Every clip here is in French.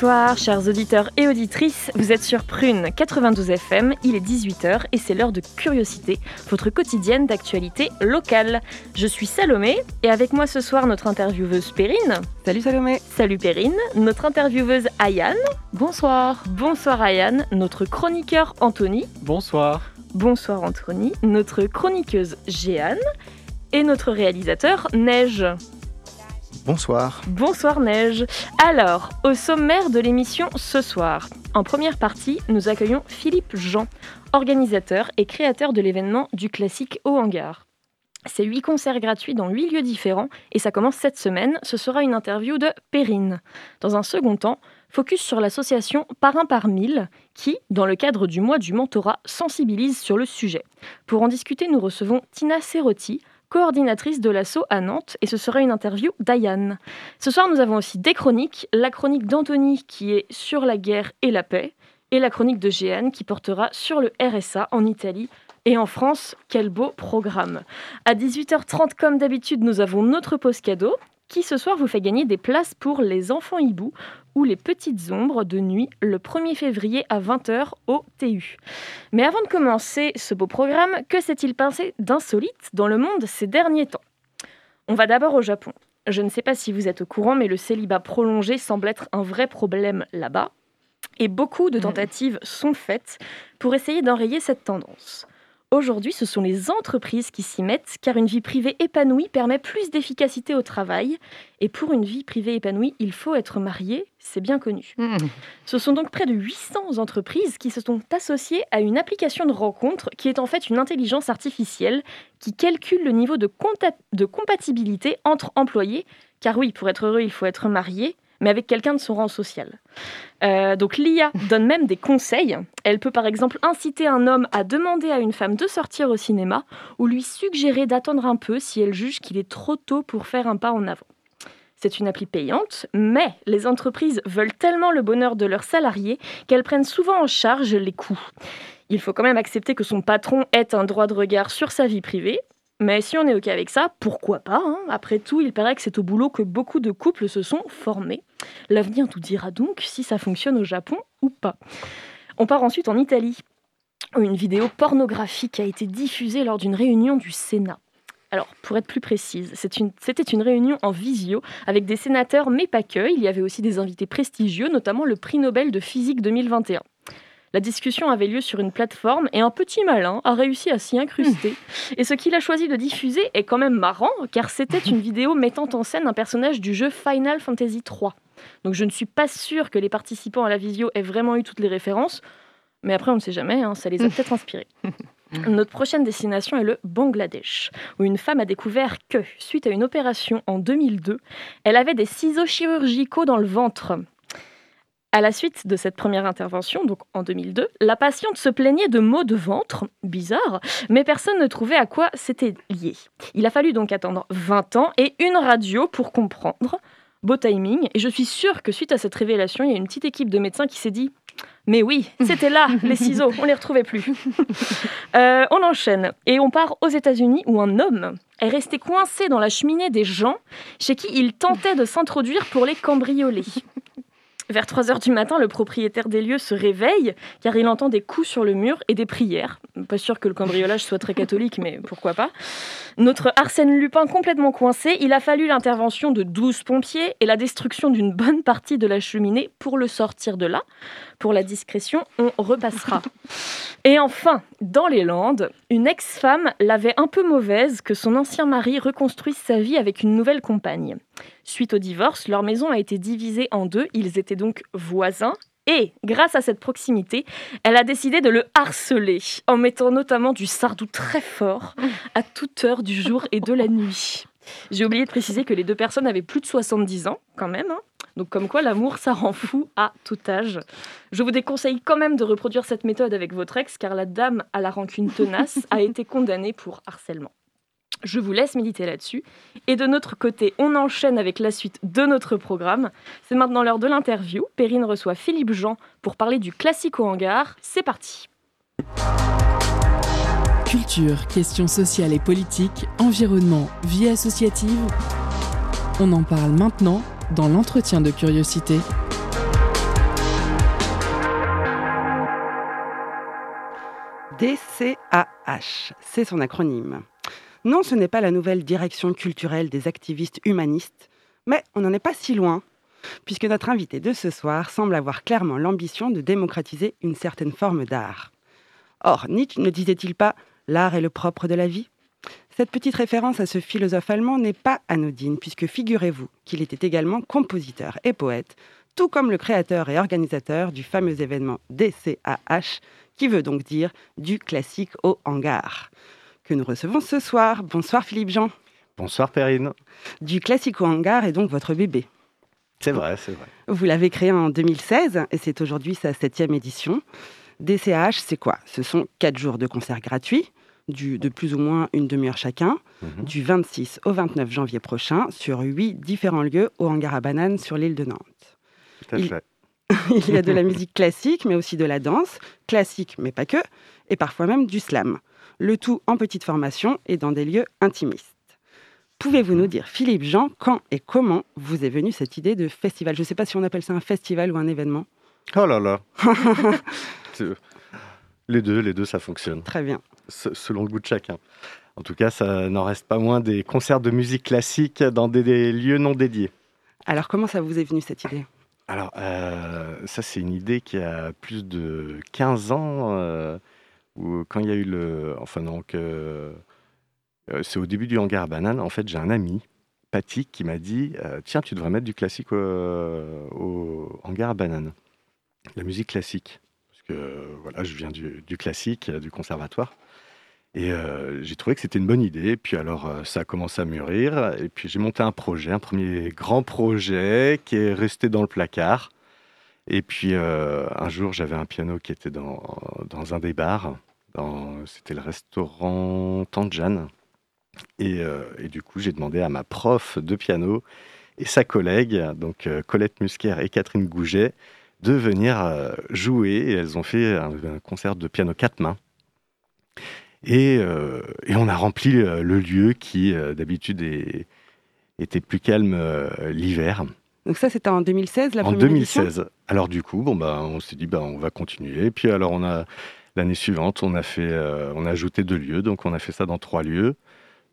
Bonsoir, chers auditeurs et auditrices. Vous êtes sur Prune 92 FM, il est 18h et c'est l'heure de Curiosité, votre quotidienne d'actualité locale. Je suis Salomé et avec moi ce soir notre intervieweuse Perrine. Salut Salomé. Salut Perrine. Notre intervieweuse Ayane. Bonsoir. Bonsoir Ayane. Notre chroniqueur Anthony. Bonsoir. Bonsoir Anthony. Notre chroniqueuse Jeanne. Et notre réalisateur Neige. Bonsoir. Bonsoir Neige. Alors, au sommaire de l'émission ce soir, en première partie, nous accueillons Philippe Jean, organisateur et créateur de l'événement du classique au hangar. C'est huit concerts gratuits dans huit lieux différents et ça commence cette semaine. Ce sera une interview de Perrine. Dans un second temps, focus sur l'association Parrain par mille qui, dans le cadre du mois du mentorat, sensibilise sur le sujet. Pour en discuter, nous recevons Tina Cerotti, coordinatrice de l'assaut à Nantes, et ce sera une interview d'Ayane. Ce soir, nous avons aussi des chroniques, la chronique d'Anthony qui est sur la guerre et la paix, et la chronique de Jeanne qui portera sur le RSA en Italie et en France. Quel beau programme À 18h30, comme d'habitude, nous avons notre pause cadeau qui ce soir vous fait gagner des places pour les enfants hibou ou les petites ombres de nuit le 1er février à 20h au TU. Mais avant de commencer ce beau programme, que s'est-il passé d'insolite dans le monde ces derniers temps? On va d'abord au Japon. Je ne sais pas si vous êtes au courant, mais le célibat prolongé semble être un vrai problème là-bas. Et beaucoup de tentatives sont faites pour essayer d'enrayer cette tendance. Aujourd'hui, ce sont les entreprises qui s'y mettent, car une vie privée épanouie permet plus d'efficacité au travail. Et pour une vie privée épanouie, il faut être marié, c'est bien connu. Mmh. Ce sont donc près de 800 entreprises qui se sont associées à une application de rencontre qui est en fait une intelligence artificielle qui calcule le niveau de, compatibilité entre employés. Car oui, pour être heureux, il faut être marié, mais avec quelqu'un de son rang social. Euh, donc l'IA donne même des conseils. Elle peut par exemple inciter un homme à demander à une femme de sortir au cinéma ou lui suggérer d'attendre un peu si elle juge qu'il est trop tôt pour faire un pas en avant. C'est une appli payante, mais les entreprises veulent tellement le bonheur de leurs salariés qu'elles prennent souvent en charge les coûts. Il faut quand même accepter que son patron ait un droit de regard sur sa vie privée, mais si on est OK avec ça, pourquoi pas hein Après tout, il paraît que c'est au boulot que beaucoup de couples se sont formés. L'avenir nous dira donc si ça fonctionne au Japon ou pas. On part ensuite en Italie, une vidéo pornographique a été diffusée lors d'une réunion du Sénat. Alors, pour être plus précise, c'est une- c'était une, réunion en visio avec des sénateurs, mais pas que. Il y avait aussi des invités prestigieux, notamment le prix Nobel de physique 2021. La discussion avait lieu sur une plateforme et un petit malin a réussi à s'y incruster. Et ce qu'il a choisi de diffuser est quand même marrant, car c'était une vidéo mettant en scène un personnage du jeu Final Fantasy III. Donc je ne suis pas sûre que les participants à la visio aient vraiment eu toutes les références, mais après on ne sait jamais, hein, ça les a peut-être inspirés. Notre prochaine destination est le Bangladesh, où une femme a découvert que, suite à une opération en 2002, elle avait des ciseaux chirurgicaux dans le ventre. À la suite de cette première intervention, donc en 2002, la patiente se plaignait de maux de ventre, bizarre, mais personne ne trouvait à quoi c'était lié. Il a fallu donc attendre 20 ans et une radio pour comprendre. Beau timing, et je suis sûre que suite à cette révélation, il y a une petite équipe de médecins qui s'est dit Mais oui, c'était là, les ciseaux, on les retrouvait plus. Euh, on enchaîne, et on part aux États-Unis où un homme est resté coincé dans la cheminée des gens chez qui il tentait de s'introduire pour les cambrioler. Vers 3 heures du matin, le propriétaire des lieux se réveille car il entend des coups sur le mur et des prières. Pas sûr que le cambriolage soit très catholique, mais pourquoi pas. Notre Arsène Lupin complètement coincé, il a fallu l'intervention de 12 pompiers et la destruction d'une bonne partie de la cheminée pour le sortir de là. Pour la discrétion, on repassera. Et enfin, dans les Landes, une ex-femme l'avait un peu mauvaise que son ancien mari reconstruise sa vie avec une nouvelle compagne. Suite au divorce, leur maison a été divisée en deux, ils étaient donc voisins. Et, grâce à cette proximité, elle a décidé de le harceler, en mettant notamment du sardou très fort à toute heure du jour et de la nuit. J'ai oublié de préciser que les deux personnes avaient plus de 70 ans, quand même. hein. Donc comme quoi l'amour, ça rend fou à tout âge. Je vous déconseille quand même de reproduire cette méthode avec votre ex, car la dame à la rancune tenace a été condamnée pour harcèlement. Je vous laisse méditer là-dessus. Et de notre côté, on enchaîne avec la suite de notre programme. C'est maintenant l'heure de l'interview. Perrine reçoit Philippe Jean pour parler du classique au hangar. C'est parti. Culture, questions sociales et politiques, environnement, vie associative. On en parle maintenant dans l'entretien de curiosité. DCAH, c'est son acronyme. Non, ce n'est pas la nouvelle direction culturelle des activistes humanistes, mais on n'en est pas si loin, puisque notre invité de ce soir semble avoir clairement l'ambition de démocratiser une certaine forme d'art. Or, Nietzsche ne disait-il pas l'art est le propre de la vie? Cette petite référence à ce philosophe allemand n'est pas anodine, puisque figurez-vous qu'il était également compositeur et poète, tout comme le créateur et organisateur du fameux événement DCAH, qui veut donc dire du classique au hangar que nous recevons ce soir. Bonsoir Philippe Jean. Bonsoir Perrine. Du Classico Hangar est donc votre bébé. C'est vrai, c'est vrai. Vous l'avez créé en 2016 et c'est aujourd'hui sa septième édition. DCH, c'est quoi? Ce sont quatre jours de concerts gratuits, du, de plus ou moins une demi-heure chacun, mhm. du 26 au 29 janvier prochain, sur huit différents lieux au hangar à bananes sur l'île de Nantes. Tout à fait. il y a de la musique classique, mais aussi de la danse, classique mais pas que, et parfois même du slam le tout en petite formation et dans des lieux intimistes. Pouvez-vous nous dire, Philippe Jean, quand et comment vous est venue cette idée de festival? Je ne sais pas si on appelle ça un festival ou un événement. Oh là là Les deux, les deux, ça fonctionne. Très bien. selon le goût de chacun. En tout cas, ça n'en reste pas moins des concerts de musique classique dans des, lieux non dédiés. Alors, comment ça vous est venu cette idée? Alors, euh, ça, c'est une idée qui a plus de 15 ans. Euh, quand il y a eu le. Enfin, donc. Euh, euh, c'est au début du hangar à bananes. En fait, j'ai un ami, Patrick, qui m'a dit euh, Tiens, tu devrais mettre du classique au, hangar à bananes. La musique classique. Parce que voilà, je viens du, classique, du conservatoire. Et j'ai trouvé que c'était une bonne idée. Puis alors, ça a commencé à mûrir. Et puis j'ai monté un projet, un premier grand projet qui est resté dans le placard. Et puis un jour, j'avais un piano qui était dans, dans un des bars. C'était le restaurant Tanjan. Et, euh, et du coup, j'ai demandé à ma prof de piano et sa collègue, donc euh, Colette Musquer et Catherine Gouget, de venir euh, jouer. Et elles ont fait un, concert de piano quatre mains. Et, et on a rempli le lieu qui, d'habitude, était plus calme l'hiver. Donc ça, c'était en 2016, la première En 2016. Alors du coup, bon bah, on s'est dit, bah, on va continuer. Et puis alors, on a L'année suivante, on a, fait, euh, on a ajouté deux lieux, donc on a fait ça dans trois lieux,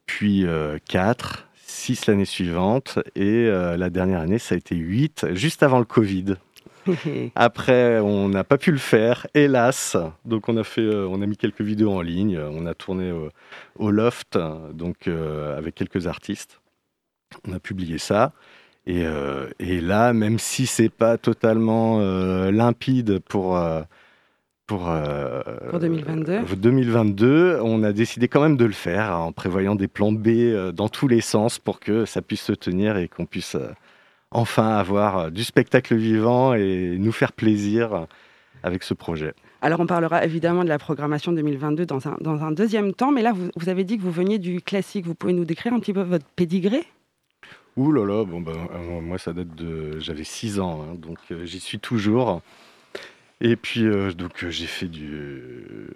puis euh, quatre, six l'année suivante, et euh, la dernière année, ça a été huit, juste avant le Covid. Après, on n'a pas pu le faire, hélas. Donc, on a fait, on a mis quelques vidéos en ligne. On a tourné au, loft, donc avec quelques artistes. On a publié ça. Et, et là, même si c'est pas totalement limpide pour pour, 2022. 2022, euh, on a décidé quand même de le faire en prévoyant des plans B euh, dans tous les sens pour que ça puisse se tenir et qu'on puisse euh, enfin avoir du spectacle vivant et nous faire plaisir avec ce projet. Alors on parlera évidemment de la programmation 2022 dans un, dans un deuxième temps, mais là vous, vous, avez dit que vous veniez du classique. Vous pouvez nous décrire un petit peu votre pédigré? Ouh là là, bon ben, moi ça date de... J'avais 6 ans, hein, donc j'y suis toujours. Et puis, euh, donc, euh, j'ai fait du,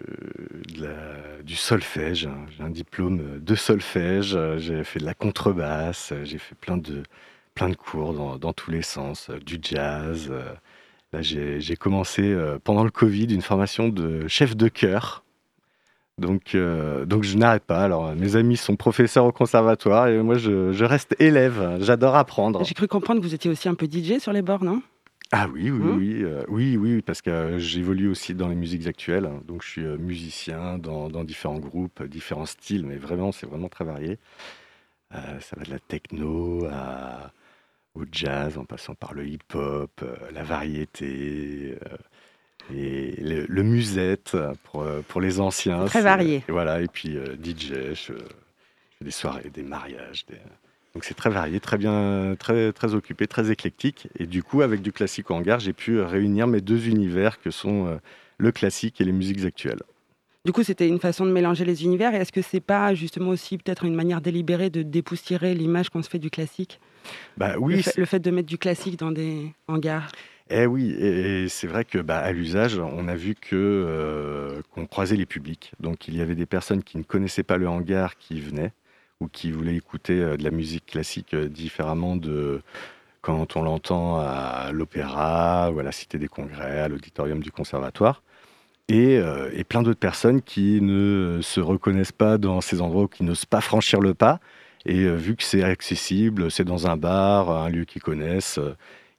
du solfège. Hein. J'ai un diplôme de solfège. J'ai fait de la contrebasse. J'ai fait plein de, plein de cours dans, dans tous les sens, du jazz. Là, j'ai commencé pendant le Covid une formation de chef de chœur. Donc, donc je n'arrête pas. Alors, mes amis sont professeurs au conservatoire et moi, je, je reste élève. J'adore apprendre. J'ai cru comprendre que vous étiez aussi un peu DJ sur les bords, non? Ah oui, oui, oui, euh, oui, oui, parce que euh, j'évolue aussi dans les musiques actuelles. Hein. donc, je suis euh, musicien dans, différents groupes, différents styles, mais vraiment, c'est vraiment très varié. ça va de la techno au jazz, en passant par le hip-hop, la variété. et le, musette pour, pour les anciens. Très varié. voilà, et puis DJ, je, fais des soirées, des mariages, des, Donc c'est très varié, très bien, très, très occupé, très éclectique. Et du coup, avec du classique au hangar, j'ai pu réunir mes deux univers que sont le classique et les musiques actuelles. Du coup, c'était une façon de mélanger les univers. Et est-ce que c'est pas justement aussi peut-être une manière délibérée de dépoussiérer l'image qu'on se fait du classique? Bah oui. Le fait, le fait, de mettre du classique dans des hangars. Eh oui, et, c'est vrai que bah, à l'usage, on a vu que euh, qu'on croisait les publics. Donc il y avait des personnes qui ne connaissaient pas le hangar qui venaient ou qui voulaient écouter euh, de la musique classique euh, différemment de quand on l'entend à l'opéra ou à la Cité des Congrès, à l'auditorium du Conservatoire. Et, et plein d'autres personnes qui ne se reconnaissent pas dans ces endroits, qui n'osent pas franchir le pas. Et vu que c'est accessible, c'est dans un bar, un lieu qu'ils connaissent,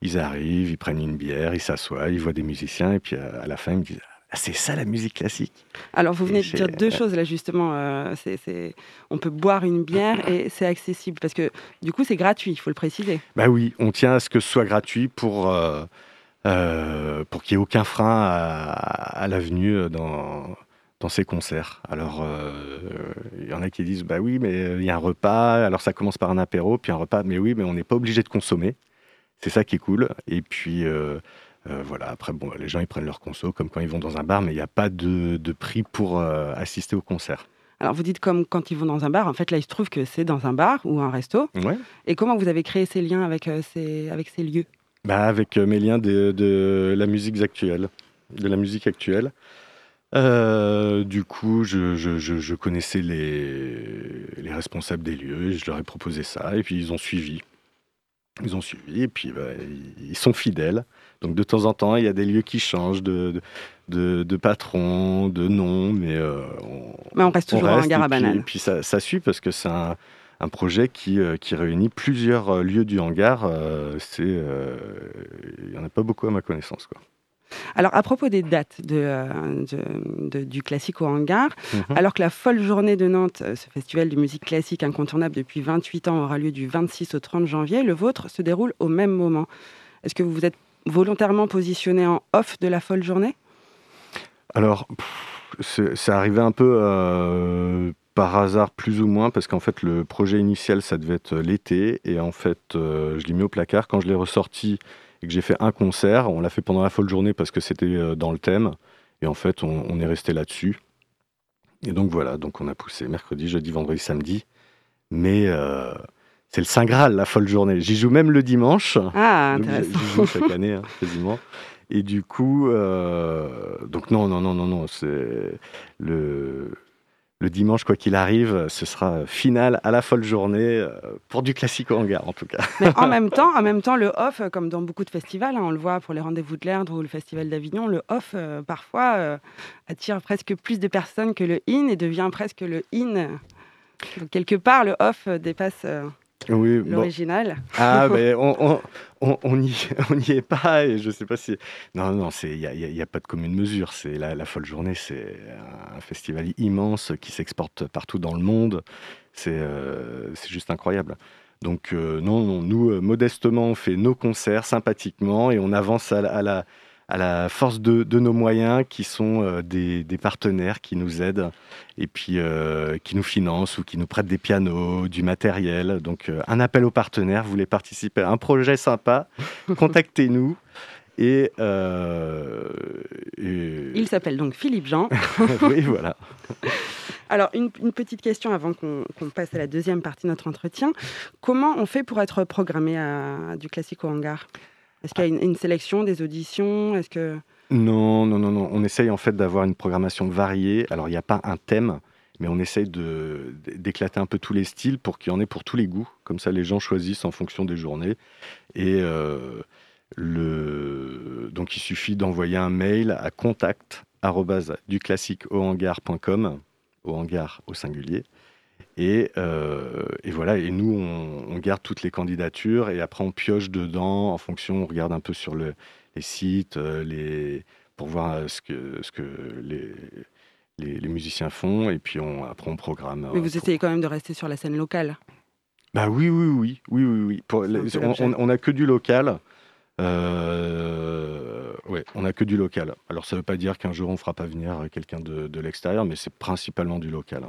ils arrivent, ils prennent une bière, ils s'assoient, ils voient des musiciens, et puis euh, à la fin, ils me disent c'est ça la musique classique. Alors vous venez de dire deux choses là justement. Euh, on peut boire une bière et c'est accessible parce que du coup c'est gratuit, il faut le préciser. Bah oui, on tient à ce que ce soit gratuit pour, euh, pour qu'il n'y ait aucun frein à, à l'avenue dans, dans ces concerts. Alors il y en a qui disent bah oui mais il y a un repas, alors ça commence par un apéro, puis un repas, mais oui mais on n'est pas obligé de consommer. C'est ça qui est cool. Et puis, euh, euh, voilà, après, bon, les gens, ils prennent leur conso comme quand ils vont dans un bar, mais il n'y a pas de, prix pour euh, assister au concert. Alors, vous dites comme quand ils vont dans un bar. En fait, là, il se trouve que c'est dans un bar ou un resto. Ouais. Et comment vous avez créé ces liens avec, ces, avec ces lieux? Bah, Avec mes liens de, de, la musique actuelle. De la musique actuelle. du coup, je, je, je, connaissais les, les responsables des lieux et je leur ai proposé ça. Et puis, ils ont suivi. Ils ont suivi et puis bah, ils sont fidèles. Donc de temps en temps, il y a des lieux qui changent de, de, de patron, de nom, mais, euh, on, mais on reste toujours un gare à banane. Et puis ça, ça, suit parce que c'est un, un, projet qui, euh, qui, réunit plusieurs euh, lieux du hangar. c'est, il n'y en a pas beaucoup à ma connaissance. Quoi. Alors, à propos des dates de, euh, du classique au hangar, mhm. alors que la folle journée de Nantes, euh, ce festival de musique classique incontournable depuis 28 ans, aura lieu du 26 au 30 janvier, le vôtre se déroule au même moment. Est-ce que vous vous êtes volontairement positionné en off de la folle journée? Alors, c'est arrivé un peu euh, par hasard, plus ou moins, parce qu'en fait, le projet initial, ça devait être l'été, et en fait, je l'ai mis au placard. Quand je l'ai ressorti, et que j'ai fait un concert. On l'a fait pendant la folle journée parce que c'était euh, dans le thème. Et en fait, on, est resté là-dessus. Et donc voilà, donc on a poussé mercredi, jeudi, vendredi, samedi. Mais euh, c'est le Saint Graal, la folle journée. J'y joue même le dimanche. Ah, intéressant. J'y joue chaque année, hein, quasiment. Et du coup, euh, donc non, non, non, non, non, c'est le le dimanche, quoi qu'il arrive, ce sera final à la folle journée euh, pour du classique au hangar, en tout cas. Mais en même temps, en même temps, le off, comme dans beaucoup de festivals, hein, on le voit pour les rendez-vous de l'Erdre ou le festival d'Avignon, le off euh, parfois euh, attire presque plus de personnes que le in et devient presque le in. quelque part, le off dépasse oui, l'original. Ah, mais on, on n'y est pas et je sais pas si. Non, non, il n'y a, y a, pas de commune mesure. C'est la, la, folle journée, c'est un festival immense qui s'exporte partout dans le monde. C'est euh, juste incroyable. Donc, euh, non, non, nous, euh, modestement, on fait nos concerts sympathiquement et on avance à la à la force de, nos moyens qui sont euh, des, partenaires qui nous aident et puis euh, qui nous financent ou qui nous prêtent des pianos, du matériel. Donc euh, un appel aux partenaires, vous voulez participer à un projet sympa, contactez-nous. Et, Il s'appelle donc Philippe Jean. oui, voilà. Alors, une, petite question avant qu'on passe à la deuxième partie de notre entretien. Comment on fait pour être programmé à, du classique au hangar? Est-ce qu'il y a une, sélection des auditions? Est-ce que non, non, non, non. On essaye en fait d'avoir une programmation variée. Alors il n'y a pas un thème, mais on essaye de, d'éclater un peu tous les styles pour qu'il y en ait pour tous les goûts. Comme ça, les gens choisissent en fonction des journées. Et euh, le... donc il suffit d'envoyer un mail à contact du classique au hangar au singulier. Euh, et, voilà, et nous, on, garde toutes les candidatures et après on pioche dedans en fonction, on regarde un peu sur le, les sites, euh, les, pour voir euh, ce que, ce que les, les, musiciens font et puis on, après on programme. Mais vous essayez quand même de rester sur la scène locale Bah oui, oui, oui, oui, oui, oui. Pour, on n'a que du local. Euh, ouais, on n'a que du local. Alors ça ne veut pas dire qu'un jour on ne fera pas venir quelqu'un de, de l'extérieur, mais c'est principalement du local.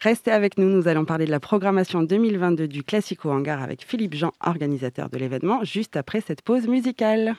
Restez avec nous, nous allons parler de la programmation 2022 du Classico Hangar avec Philippe Jean, organisateur de l'événement, juste après cette pause musicale.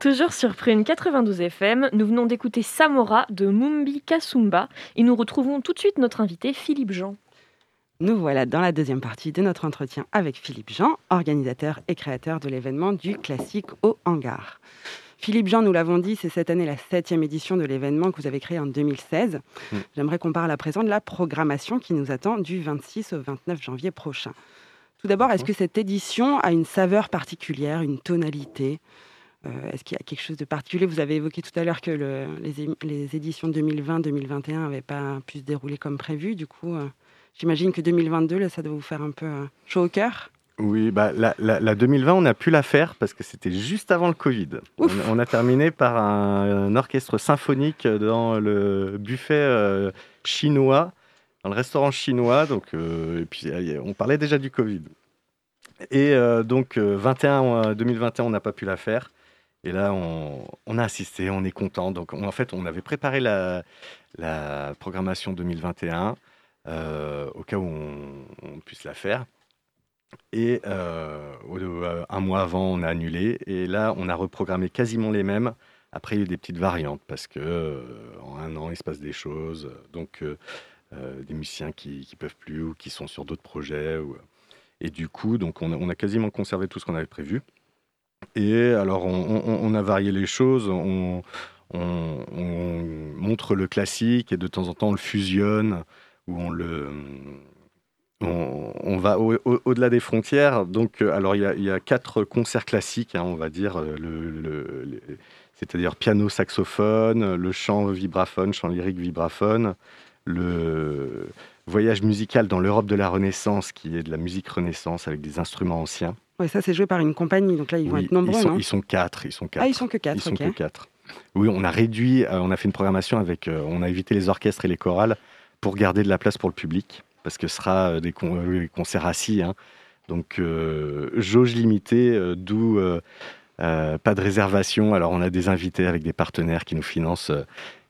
Toujours sur Prune 92 FM, nous venons d'écouter Samora de Mumbi Kasumba et nous retrouvons tout de suite notre invité Philippe Jean. Nous voilà dans la deuxième partie de notre entretien avec Philippe Jean, organisateur et créateur de l'événement du classique au hangar. Philippe Jean, nous l'avons dit, c'est cette année la septième édition de l'événement que vous avez créé en 2016. Mm. J'aimerais qu'on parle à présent de la programmation qui nous attend du 26 au 29 janvier prochain. Tout d'abord, est-ce que cette édition a une saveur particulière, une tonalité? euh, est-ce qu'il y a quelque chose de particulier? Vous avez évoqué tout à l'heure que les, éditions 2020-2021 n'avaient pas pu se dérouler comme prévu. Du coup, euh, j'imagine que 2022, là, ça doit vous faire un peu euh, chaud au cœur. Oui, bah, la, 2020, on a pu la faire parce que c'était juste avant le Covid. On, a terminé par un, orchestre symphonique dans le buffet chinois, dans le restaurant chinois. Donc, et puis, on parlait déjà du Covid. Et donc, 21, 2021, on n'a pas pu la faire. Et là, on, a assisté, on est content. Donc, en fait, on avait préparé la, programmation 2021 euh, au cas où on, puisse la faire. Et euh, euh, un mois avant, on a annulé. Et là, on a reprogrammé quasiment les mêmes. Après, il y a eu des petites variantes parce que en un an, il se passe des choses. Donc, des musiciens qui, ne peuvent plus ou qui sont sur d'autres projets. Et du coup, donc, on a quasiment conservé tout ce qu'on avait prévu. Et alors, on, a varié les choses. On, montre le classique et de temps en temps, on le fusionne ou on le. On, va au-delà des frontières. Donc, euh, alors, il y, a, quatre concerts classiques, hein, on va dire, euh, le, c'est-à-dire piano, saxophone, le chant vibraphone, chant lyrique vibraphone, le voyage musical dans l'Europe de la Renaissance, qui est de la musique Renaissance avec des instruments anciens. Ouais, ça c'est joué par une compagnie, donc là ils vont être nombreux. Ils sont, ils sont quatre, ils sont quatre. Ah, ils sont que quatre. Ils sont que quatre. Oui, on a réduit, on a fait une programmation avec, on a évité les orchestres et les chorales pour garder de la place pour le public, parce que ce sera des, concerts assis. Hein. Donc, jauge limitée, d'où pas de réservation. Alors, on a des invités avec des partenaires qui nous financent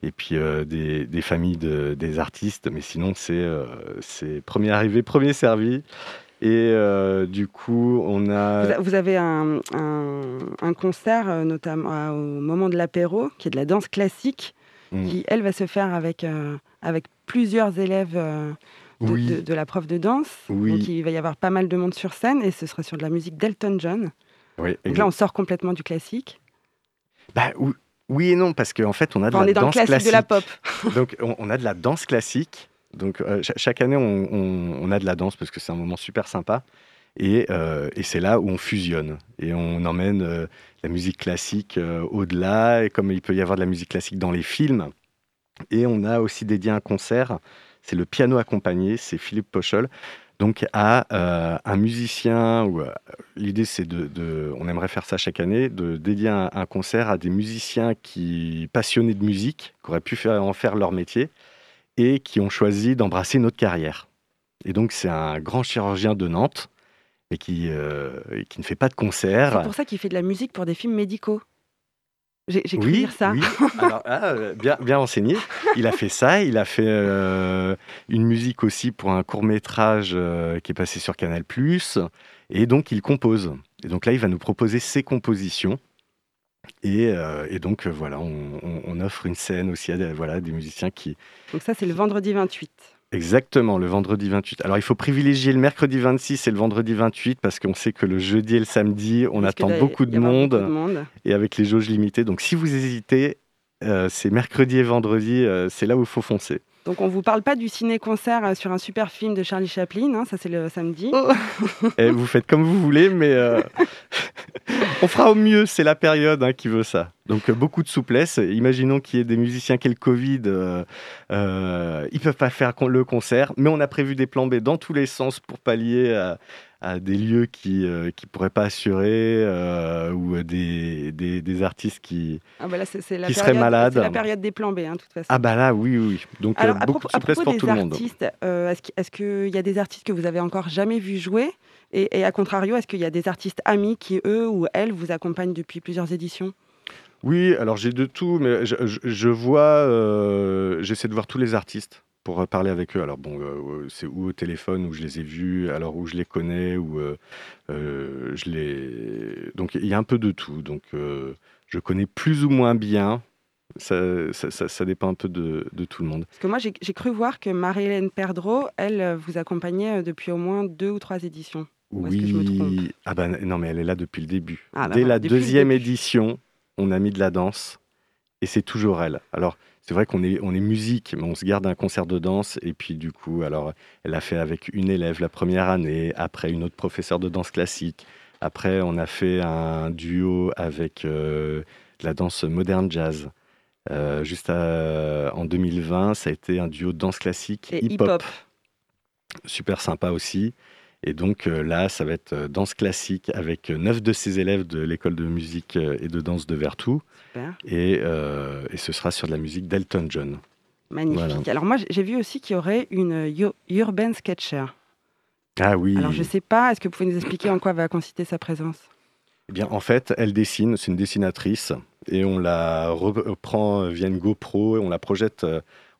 et puis des, des, familles de, des artistes, mais sinon, c'est premier arrivé, premier servi. Et euh, du coup, on a. Vous avez un, un, concert, euh, notamment au moment de l'apéro, qui est de la danse classique, mm. qui, elle, va se faire avec, euh, avec plusieurs élèves de, de, la prof de danse. Oui. Donc, il va y avoir pas mal de monde sur scène et ce sera sur de la musique d'Elton John. Oui, Donc là, on sort complètement du classique. Bah, oui et non, parce qu'en fait, on a de on la est dans danse le classique de la pop. Donc, on, a de la danse classique donc euh, chaque année, on, a de la danse parce que c'est un moment super sympa. Euh, et, c'est là où on fusionne et on emmène euh, la musique classique au-delà, et comme il peut y avoir de la musique classique dans les films. Et on a aussi dédié un concert, c'est le piano accompagné, c'est Philippe Pochol, donc à un musicien. L'idée, c'est de, on aimerait faire ça chaque année, de dédier un, un, concert à des musiciens qui passionnés de musique, qui auraient pu faire, en faire leur métier et qui ont choisi d'embrasser notre carrière. Et donc, c'est un grand chirurgien de Nantes et qui, euh, qui ne fait pas de concert. C'est pour ça qu'il fait de la musique pour des films médicaux. J'ai cru oui, dire ça. Oui, Alors, ah, bien, bien renseigné. Il a fait ça. Il a fait euh, une musique aussi pour un court métrage euh, qui est passé sur Canal+. Et donc, il compose. Et donc là, il va nous proposer ses compositions. Euh, et, donc euh, voilà, on, offre une scène aussi à des, voilà, des musiciens qui... Donc ça c'est le vendredi 28. Exactement, le vendredi 28. Alors il faut privilégier le mercredi 26 et le vendredi 28 parce qu'on sait que le jeudi et le samedi, on attend beaucoup de, monde, et avec les jauges limitées. Donc si vous hésitez, euh, c'est mercredi et vendredi, c'est là où il faut foncer. Donc on vous parle pas du ciné-concert euh, sur un super film de Charlie Chaplin, hein, ça c'est le samedi. Oh. Et eh, vous faites comme vous voulez, mais euh, on fera au mieux, c'est la période hein, qui veut ça. Donc euh, beaucoup de souplesse. Imaginons qu'il y ait des musiciens qui aient le Covid, euh, euh, ils peuvent pas faire le concert, mais on a prévu des plans B dans tous les sens pour pallier à, des lieux qui ne pourraient pas assurer ou des, des, artistes qui, ah bah qui seraient malades. C'est la période des plans B, hein, de toute façon. Ah bah là, oui, oui. Donc beaucoup de souplesse pour tout le monde. Est-ce qu'il y a des artistes que vous avez encore jamais vu jouer? Et, et à contrario, est-ce qu'il y a des artistes amis qui, eux ou elles, vous accompagnent depuis plusieurs éditions? Oui, alors j'ai de tout, mais je, vois, euh, j'essaie de voir tous les artistes pour parler avec eux. Alors bon, euh, c'est ou au téléphone où je les ai vus, alors où je les connais, ou euh, je les. Donc il y a un peu de tout. Donc je connais plus ou moins bien. Ça, ça, dépend un peu de, tout le monde. Parce que moi, j'ai cru voir que Marie-Hélène Perdreau, elle, vous accompagnait depuis au moins deux ou trois éditions. oui. ah ben non, mais elle est là depuis le début. Ah, Dès la deuxième édition, on a mis de la danse et c'est toujours elle. Alors, c'est vrai qu'on est, on est musique, mais on se garde un concert de danse. Et puis, du coup, alors, elle a fait avec une élève la première année, après une autre professeure de danse classique. Après, on a fait un duo avec euh, la danse moderne jazz. Euh, juste en 2020, ça a été un duo de danse classique hip-hop. Super sympa aussi. Et donc euh, là, ça va être euh, danse classique avec euh, neuf de ses élèves de l'école de musique et de danse de Vertou. Et, et, ce sera sur de la musique d'Elton John. Magnifique. Alors moi, j'ai vu aussi qu'il y aurait une urban sketcher. Ah oui. Alors je ne sais pas, est-ce que vous pouvez nous expliquer en quoi va consister sa présence? Eh bien, en fait, elle dessine, c'est une dessinatrice, et on la reprend via une GoPro et on la projette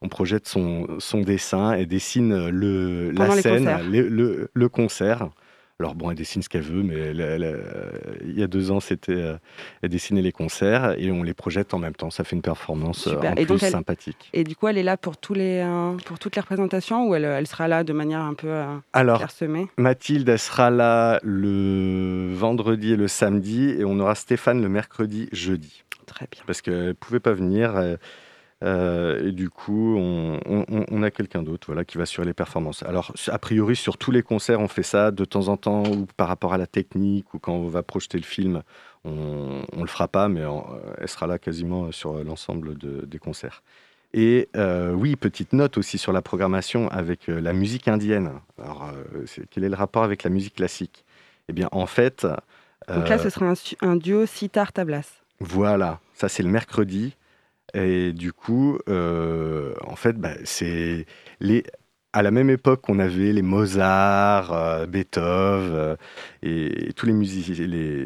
on projette son, son dessin, et dessine le, la scène, le, le, concert. Alors bon, elle dessine ce qu'elle veut, mais il y a deux ans, c'était euh, elle dessinait les concerts et on les projette en même temps. Ça fait une performance euh, en plus sympathique. Et du coup, elle est là pour tous les euh, pour toutes les représentations ou elle, elle, sera là de manière un peu Alors, clairsemée? Mathilde, elle sera là le vendredi et le samedi et on aura Stéphane le mercredi, jeudi. Très bien. Parce qu'elle ne pouvait pas venir. Euh, et du coup, on, a quelqu'un d'autre voilà, qui va assurer les performances. Alors, a priori, sur tous les concerts, on fait ça de temps en temps, ou par rapport à la technique, ou quand on va projeter le film, on ne le fera pas, mais elle sera là quasiment sur l'ensemble des concerts. Et euh, oui, petite note aussi sur la programmation avec euh, la musique indienne. Alors, quel est le rapport avec la musique classique? Eh bien, en fait... Donc là, ce sera un, un duo sitar-tablas. Voilà, Ça, c'est le mercredi. Et du coup, en fait, bah, c'est les à la même époque qu'on avait les Mozart, euh, Beethoven euh, et, tous les, musiciens, les,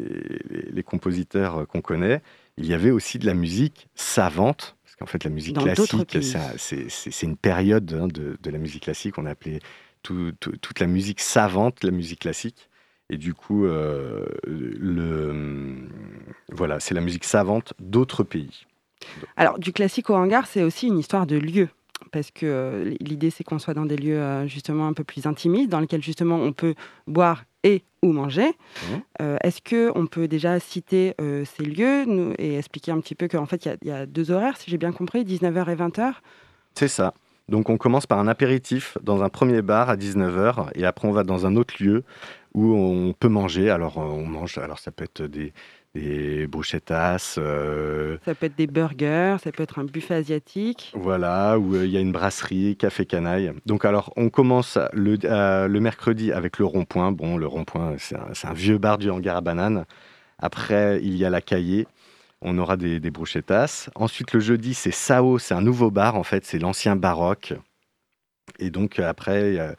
les, compositeurs qu'on connaît, il y avait aussi de la musique savante, parce qu'en fait la musique classique, c'est une période hein, de, de, la musique classique, on appelait tout, toute la musique savante la musique classique. Et du coup, euh, le, voilà, c'est la musique savante d'autres pays. Alors, du classique au hangar, c'est aussi une histoire de lieu parce que euh, l'idée c'est qu'on soit dans des lieux euh, justement un peu plus intimistes, dans lesquels justement on peut boire et ou manger. Mmh. Euh, est-ce que on peut déjà citer ces lieux et expliquer un petit peu qu'en fait il y, a deux horaires, si j'ai bien compris, 19h et 20h C'est ça. Donc on commence par un apéritif dans un premier bar à 19h et après on va dans un autre lieu où on peut manger. Alors on mange, alors ça peut être des, des brochetas. Euh, ça peut être des burgers, ça peut être un buffet asiatique. Voilà, où euh, il y a une brasserie, café canaille. Donc alors, on commence le, euh, le mercredi avec le rond-point. Bon, le rond-point, c'est un, vieux bar du hangar à bananes. Après, il y a la cahier. On aura des, des. Ensuite, le jeudi, c'est Sao. C'est un nouveau bar, en fait. C'est l'ancien baroque. Et donc, après,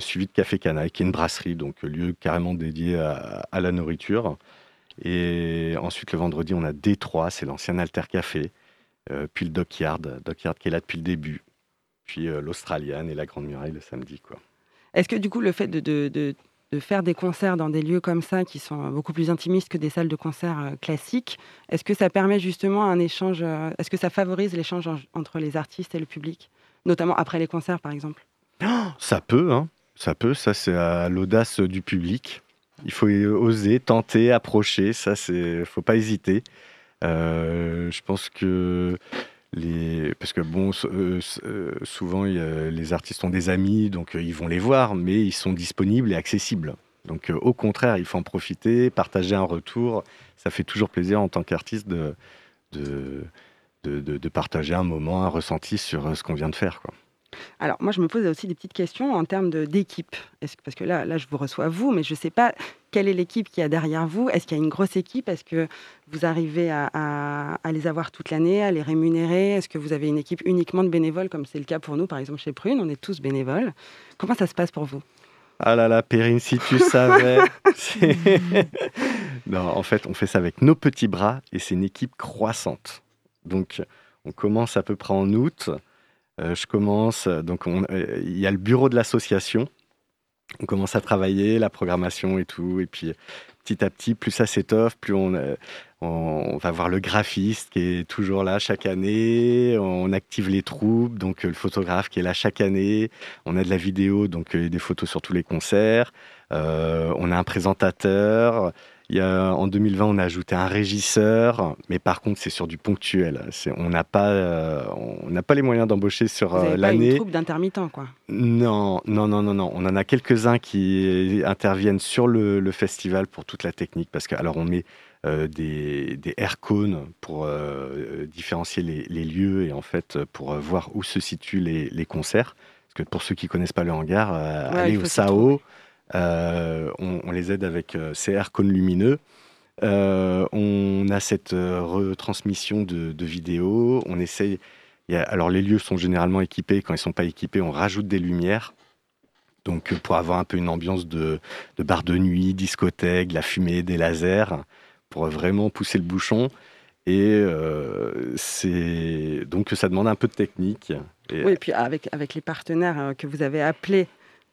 suivi de Café Canaille, qui est une brasserie, donc lieu carrément dédié à, à la nourriture. Et ensuite, le vendredi, on a Détroit, c'est l'ancien Alter Café. Euh, puis le Dockyard, Dockyard qui est là depuis le début. Puis euh, l'Australienne et la Grande Muraille le samedi. quoi. Est-ce que du coup, le fait de, de, de, faire des concerts dans des lieux comme ça, qui sont beaucoup plus intimistes que des salles de concert euh, classiques, est-ce que ça permet justement un échange, est-ce que ça favorise l'échange entre les artistes et le public Notamment après les concerts, par exemple? Ça peut, hein. ça peut, ça c'est à l'audace du public. Il faut oser, tenter, approcher. Ça, c'est, faut pas hésiter. Euh, je pense que les, parce que bon, euh, euh, souvent les artistes ont des amis, donc ils vont les voir, mais ils sont disponibles et accessibles. Donc au contraire, il faut en profiter, partager un retour. Ça fait toujours plaisir en tant qu'artiste de de, de, partager un moment, un ressenti sur ce qu'on vient de faire. Alors, moi, je me pose aussi des petites questions en termes d'équipe. Parce que là, là, je vous reçois vous, mais je ne sais pas quelle est l'équipe qui a derrière vous. Est-ce qu'il y a une grosse équipe? Est-ce que vous arrivez à, les avoir toute l'année, à les rémunérer? Est-ce que vous avez une équipe uniquement de bénévoles, comme c'est le cas pour nous, par exemple chez Prune? On est tous bénévoles. Comment ça se passe pour vous? Ah là là, Perrine, si tu savais. non, en fait, on fait ça avec nos petits bras et c'est une équipe croissante. Donc, on commence à peu près en août. Euh, je commence, donc euh, il y a le bureau de l'association. On commence à travailler la programmation et tout, et puis petit à petit, plus ça s'étoffe, plus on, euh, on, va voir le graphiste qui est toujours là chaque année. On active les troupes, donc le photographe qui est là chaque année. On a de la vidéo, donc des photos sur tous les concerts. on a un présentateur. Il y a, en 2020, on a ajouté un régisseur, mais par contre, c'est sur du ponctuel. On n'a pas, euh, on n'a pas les moyens d'embaucher sur l'année. Pas une troupe d'intermittents, quoi. Non, non, non, non, non. On en a quelques-uns qui interviennent sur le, festival pour toute la technique, parce que alors on met euh, des, des air cones pour euh, différencier les, lieux et en fait pour voir où se situent les, concerts. Parce que pour ceux qui connaissent pas le hangar, allez au SAO. Euh, on, les aide avec euh, CR cônes lumineux. Euh, on a cette retransmission de, vidéos. On essaye. alors les lieux sont généralement équipés. Quand ils sont pas équipés, on rajoute des lumières. Donc pour avoir un peu une ambiance de, bar de nuit, discothèque, la fumée, des lasers, pour vraiment pousser le bouchon. Et c'est donc ça demande un peu de technique. Et... Oui, et puis avec les partenaires que vous avez appelés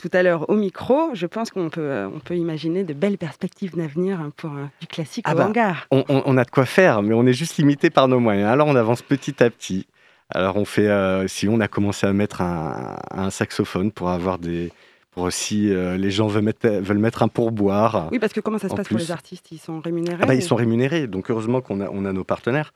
tout à l'heure au micro, je pense qu'on peut, euh, on peut imaginer de belles perspectives d'avenir pour euh, du classique ah au bah, hangar. On, a de quoi faire, mais on est juste limité par nos moyens. Alors on avance petit à petit. Alors on fait, euh, si on a commencé à mettre un, saxophone pour avoir des, pour si les gens veulent mettre, veulent mettre un pourboire. Oui, parce que comment ça se passe pour les artistes? Ils sont rémunérés? Ah bah, Ils sont rémunérés, donc heureusement qu'on a, on a nos partenaires.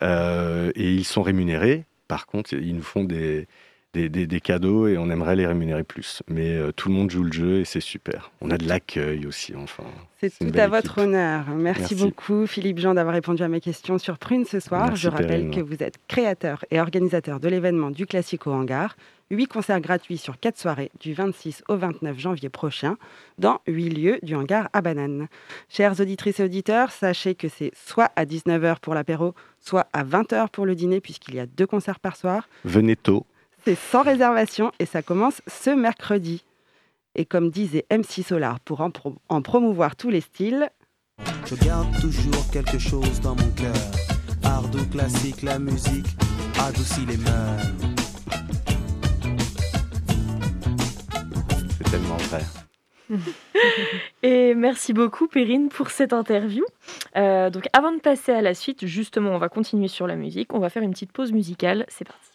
et ils sont rémunérés. Par contre, ils nous font des, des, cadeaux et on aimerait les rémunérer plus. Mais euh, tout le monde joue le jeu et c'est super. On a de l'accueil aussi, enfin. C'est tout à votre honneur. Merci, beaucoup Philippe Jean d'avoir répondu à mes questions sur Prune ce soir. Je rappelle que vous êtes créateur et organisateur de l'événement du Classico Hangar. Huit concerts gratuits sur quatre soirées du 26 au 29 janvier prochain dans huit lieux du hangar à Banane. Chères auditrices et auditeurs, sachez que c'est soit à 19h pour l'apéro, soit à 20h pour le dîner puisqu'il y a deux concerts par soir. Venez tôt c'est sans réservation et ça commence ce mercredi. Et comme disait MC Solar, pour en, promouvoir tous les styles. Je garde toujours quelque chose dans mon cœur. Art classique, la musique adoucit les mœurs. C'est tellement vrai. Et merci beaucoup Perrine pour cette interview. Euh, donc avant de passer à la suite, justement, on va continuer sur la musique. On va faire une petite pause musicale. C'est parti.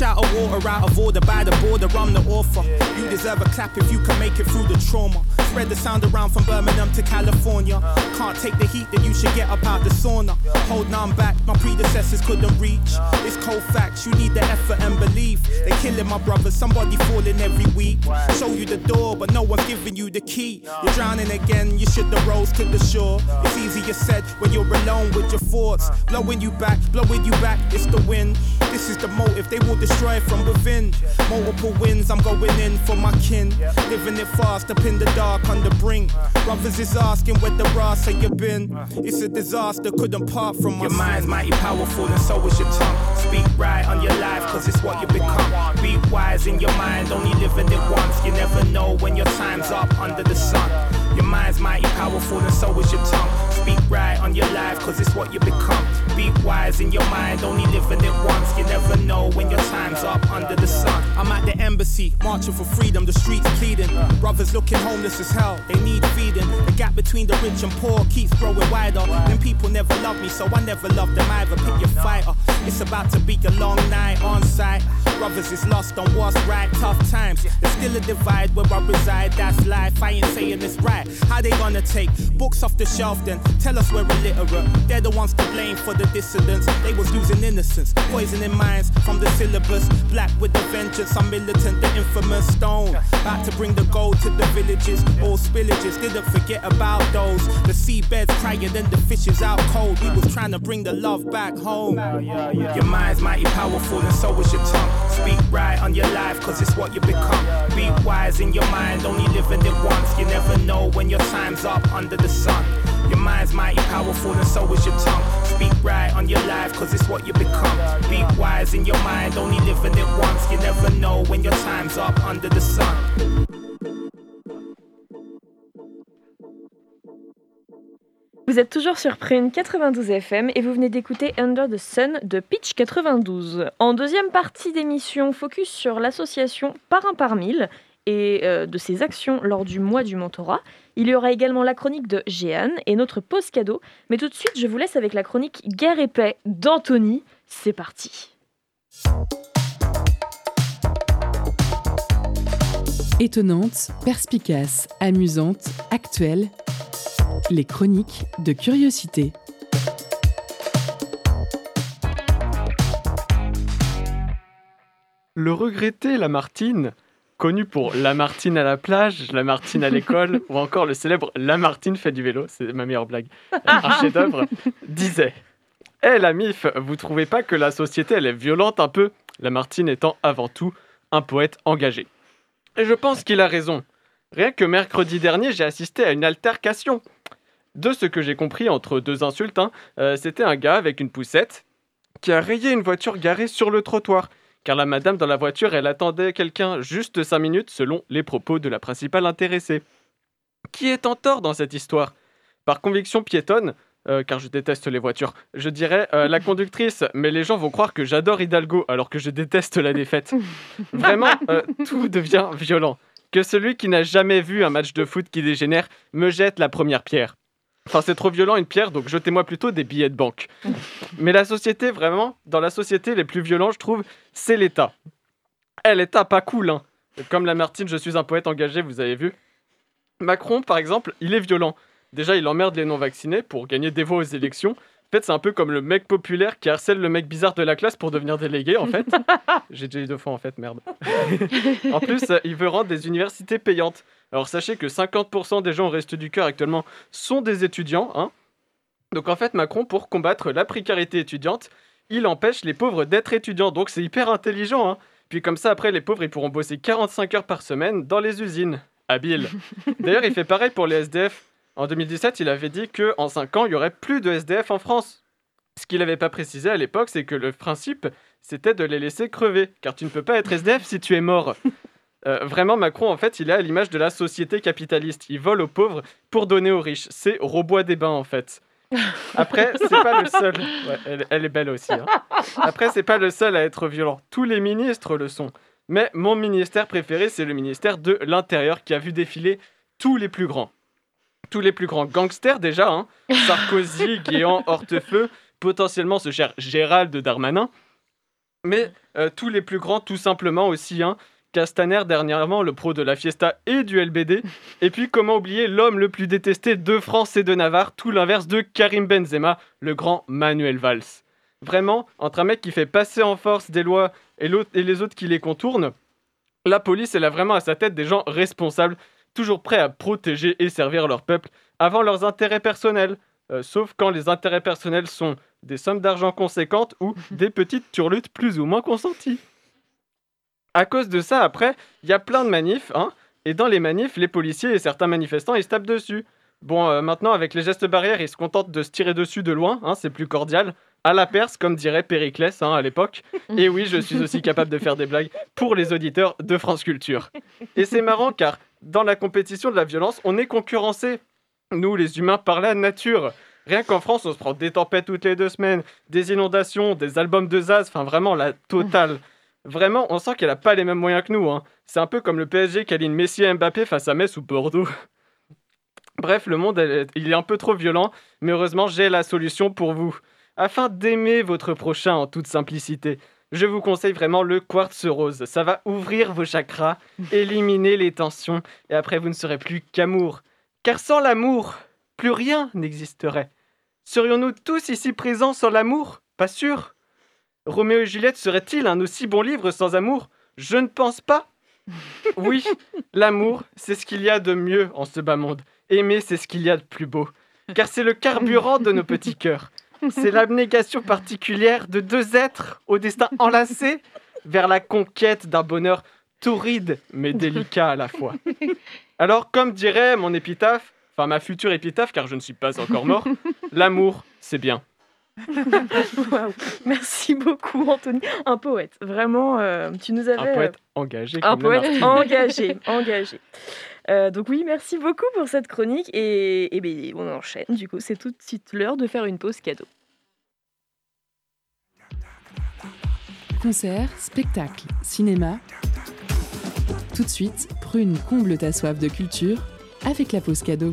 Fish out of water, out of order, by the border, I'm the author. You deserve a clap if you can make it through the trauma. Spread the sound around from Birmingham to California. Can't take the heat, that you should get up out the sauna. Hold on back, my predecessors couldn't reach. It's cold facts, you need the effort and belief. They killing my brothers, somebody falling every week. Show you the door, but no one's giving you the key. You're drowning again, you should have rose to the shore. It's easier said when you're alone with your thoughts. Blowing you back, blowing you back, it's the wind. This is the motive, they will destroy from within. Multiple wins, I'm going in for my kin. Living it fast up in the dark on the brink. Brothers is asking where the brass have you been. It's a disaster, couldn't part from my Your mind's mighty powerful, and so is your tongue. Speak right on your life, cause it's what you become. Be wise in your mind, only living it once. You never know when your time's up under the sun. Your mind's mighty powerful, and so is your tongue. Speak right on your life, cause it's what you become. Be wise in your mind, only living it once. You never know when your time's up under the sun. I'm at the embassy, marching for freedom, the streets pleading. Brothers looking homeless as hell, they need feeding. The gap between the rich and poor keeps growing wider. Then people never love me, so I never love them either. Pick your fighter. It's about to be a long night on site. Brothers is lost on what's right, tough times. There's still a divide where I reside, that's life. I ain't saying it's right. How they gonna take books off the shelf then tell us we're illiterate? They're the ones to blame for the dissidents. They was losing innocence, poisoning minds from the syllabus. Black with the vengeance, I'm militant, the infamous stone. About to bring the gold to the villages, all spillages. Didn't forget about those. The seabeds crying, then the fishes out cold. We was trying to bring the love back home. Your mind's mighty powerful, and so is your tongue. Speak right on your life, cause it's what you become. Be wise in your mind, only living it once. You never know when your time's up under the sun. Your mind's mighty powerful, and so is your tongue. Speak right on your life, cause it's what you become. Be wise in your mind, only living it once. You never know when your time's up under the sun. Vous êtes toujours sur Prune 92 FM et vous venez d'écouter Under the Sun de Pitch 92. En deuxième partie d'émission, focus sur l'association Par un par mille et euh, de ses actions lors du mois du mentorat. Il y aura également la chronique de Jeanne et notre pause cadeau. Mais tout de suite, je vous laisse avec la chronique Guerre et paix d'Anthony. C'est parti. Étonnante, perspicace, amusante, actuelle les chroniques de curiosité. Le regretté Lamartine, connu pour Lamartine à la plage, Lamartine à l'école, ou encore le célèbre Lamartine fait du vélo, c'est ma meilleure blague, un chef-d'œuvre, disait Hé la MIF, vous trouvez pas que la société elle est violente un peu? Lamartine étant avant tout un poète engagé. Et je pense qu'il a raison. Rien que mercredi dernier, j'ai assisté à une altercation de ce que j'ai compris entre deux insultes, hein, euh, c'était un gars avec une poussette qui a rayé une voiture garée sur le trottoir. Car la madame dans la voiture, elle attendait quelqu'un juste cinq minutes selon les propos de la principale intéressée. Qui est en tort dans cette histoire? Par conviction piétonne, euh, car je déteste les voitures, je dirais euh, la conductrice, mais les gens vont croire que j'adore Hidalgo alors que je déteste la défaite. Vraiment, tout devient violent. Que celui qui n'a jamais vu un match de foot qui dégénère me jette la première pierre. Enfin, c'est trop violent une pierre, donc jetez-moi plutôt des billets de banque. Mais la société, vraiment, dans la société, les plus violents, je trouve, c'est l'État. Eh, l'État, pas cool, hein. Comme Lamartine, je suis un poète engagé, vous avez vu. Macron, par exemple, il est violent. Déjà, il emmerde les non-vaccinés pour gagner des voix aux élections. En fait, c'est un peu comme le mec populaire qui harcèle le mec bizarre de la classe pour devenir délégué, en fait. J'ai déjà eu deux fois, en fait, merde. en plus, euh, il veut rendre des universités payantes. Alors, sachez que 50% des gens au reste du cœur actuellement sont des étudiants. Hein. Donc, en fait, Macron, pour combattre la précarité étudiante, il empêche les pauvres d'être étudiants. Donc, c'est hyper intelligent. Hein. Puis, comme ça, après, les pauvres, ils pourront bosser 45 heures par semaine dans les usines. Habile. D'ailleurs, il fait pareil pour les SDF. En 2017, il avait dit qu'en 5 ans, il y aurait plus de SDF en France. Ce qu'il n'avait pas précisé à l'époque, c'est que le principe, c'était de les laisser crever, car tu ne peux pas être SDF si tu es mort. Euh, vraiment, Macron, en fait, il est à l'image de la société capitaliste. Il vole aux pauvres pour donner aux riches. C'est Robois des bains, en fait. Après, c'est pas le seul. elle, est belle aussi. Hein. Après, c'est pas le seul à être violent. Tous les ministres le sont. Mais mon ministère préféré, c'est le ministère de l'Intérieur qui a vu défiler tous les plus grands tous les plus grands gangsters déjà, hein. Sarkozy, Guéant, Hortefeux, potentiellement ce cher Gérald Darmanin, mais euh, tous les plus grands tout simplement aussi, hein. Castaner dernièrement, le pro de la Fiesta et du LBD, et puis comment oublier l'homme le plus détesté de France et de Navarre, tout l'inverse de Karim Benzema, le grand Manuel Valls. Vraiment, entre un mec qui fait passer en force des lois et, et les autres qui les contournent, la police, elle a vraiment à sa tête des gens responsables toujours prêts à protéger et servir leur peuple avant leurs intérêts personnels, euh, sauf quand les intérêts personnels sont des sommes d'argent conséquentes ou des petites turlutes plus ou moins consenties. À cause de ça, après, il y a plein de manifs, hein, et dans les manifs, les policiers et certains manifestants, ils se tapent dessus. Bon, euh, maintenant, avec les gestes barrières, ils se contentent de se tirer dessus de loin, hein, c'est plus cordial. À la Perse, comme dirait Périclès hein, à l'époque. Et oui, je suis aussi capable de faire des blagues pour les auditeurs de France Culture. Et c'est marrant car dans la compétition de la violence, on est concurrencé, nous les humains, par la nature. Rien qu'en France, on se prend des tempêtes toutes les deux semaines, des inondations, des albums de Zaz, enfin vraiment la totale. Vraiment, on sent qu'elle a pas les mêmes moyens que nous. Hein. C'est un peu comme le PSG qui aligne Messi et Mbappé face à Metz ou Bordeaux. Bref, le monde, il est un peu trop violent, mais heureusement, j'ai la solution pour vous. Afin d'aimer votre prochain en toute simplicité, je vous conseille vraiment le quartz rose. Ça va ouvrir vos chakras, éliminer les tensions, et après vous ne serez plus qu'amour. Car sans l'amour, plus rien n'existerait. Serions-nous tous ici présents sans l'amour? Pas sûr. Roméo et Juliette serait-il un aussi bon livre sans amour? Je ne pense pas. Oui, l'amour, c'est ce qu'il y a de mieux en ce bas monde. Aimer, c'est ce qu'il y a de plus beau. Car c'est le carburant de nos petits cœurs. C'est l'abnégation particulière de deux êtres au destin enlacé vers la conquête d'un bonheur torride mais délicat à la fois. Alors, comme dirait mon épitaphe, enfin ma future épitaphe, car je ne suis pas encore mort, l'amour, c'est bien. Merci beaucoup, Anthony. Un poète, vraiment, euh, tu nous avais. Un poète euh, engagé. Un poète engagé, engagé. Euh, donc oui, merci beaucoup pour cette chronique et, et ben, on enchaîne. Du coup, c'est tout de suite l'heure de faire une pause cadeau. Concert, spectacle, cinéma. Tout de suite, Prune comble ta soif de culture avec la pause cadeau.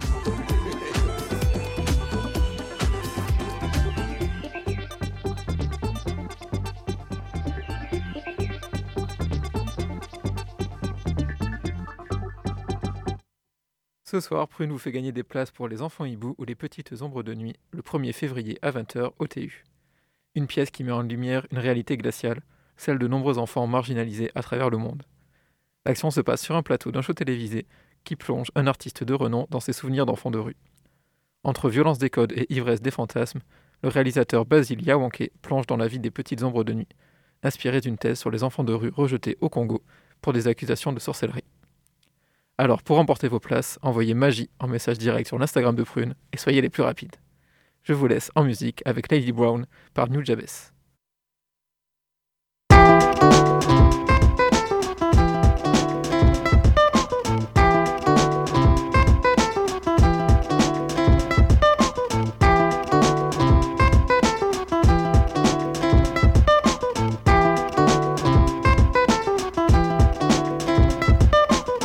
Ce soir, Prune vous fait gagner des places pour Les Enfants Hiboux ou Les Petites Ombres de Nuit, le 1er février à 20h au TU. Une pièce qui met en lumière une réalité glaciale, celle de nombreux enfants marginalisés à travers le monde. L'action se passe sur un plateau d'un show télévisé qui plonge un artiste de renom dans ses souvenirs d'enfants de rue. Entre violence des codes et ivresse des fantasmes, le réalisateur Basil Yawanke plonge dans la vie des petites ombres de nuit, inspiré d'une thèse sur les enfants de rue rejetés au Congo pour des accusations de sorcellerie. Alors pour remporter vos places, envoyez magie en message direct sur l'Instagram de Prune et soyez les plus rapides. Je vous laisse en musique avec Lady Brown par New Jabez.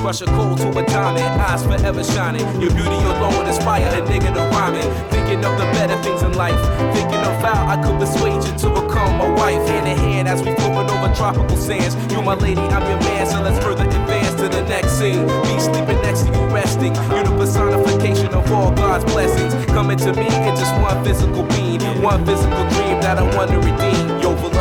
Crush a cold to a diamond, eyes forever shining. Your beauty alone inspire a nigga to rhyming. Thinking of the better things in life. Thinking of how I could persuade you to become my wife. Hand in hand as we floating over tropical sands. You're my lady, I'm your man, so let's further advance to the next scene. Me sleeping next to you, resting. You're the personification of all God's blessings. Coming to me in just one physical being, one physical dream that I want to redeem.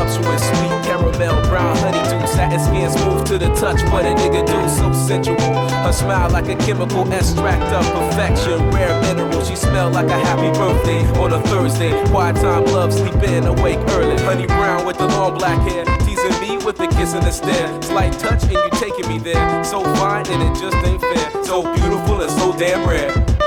Voluptuous, sweet caramel, brown honeydew, satin skin smooth to the touch. What a nigga do, so sensual. Her smile like a chemical extract of perfection, rare mineral. She smell like a happy birthday on a Thursday. Quiet time, love, sleep in, awake early. Honey brown with the long black hair, teasing me with a kiss and a stare. Slight touch and you taking me there. So fine and it just ain't fair. So beautiful and so damn rare.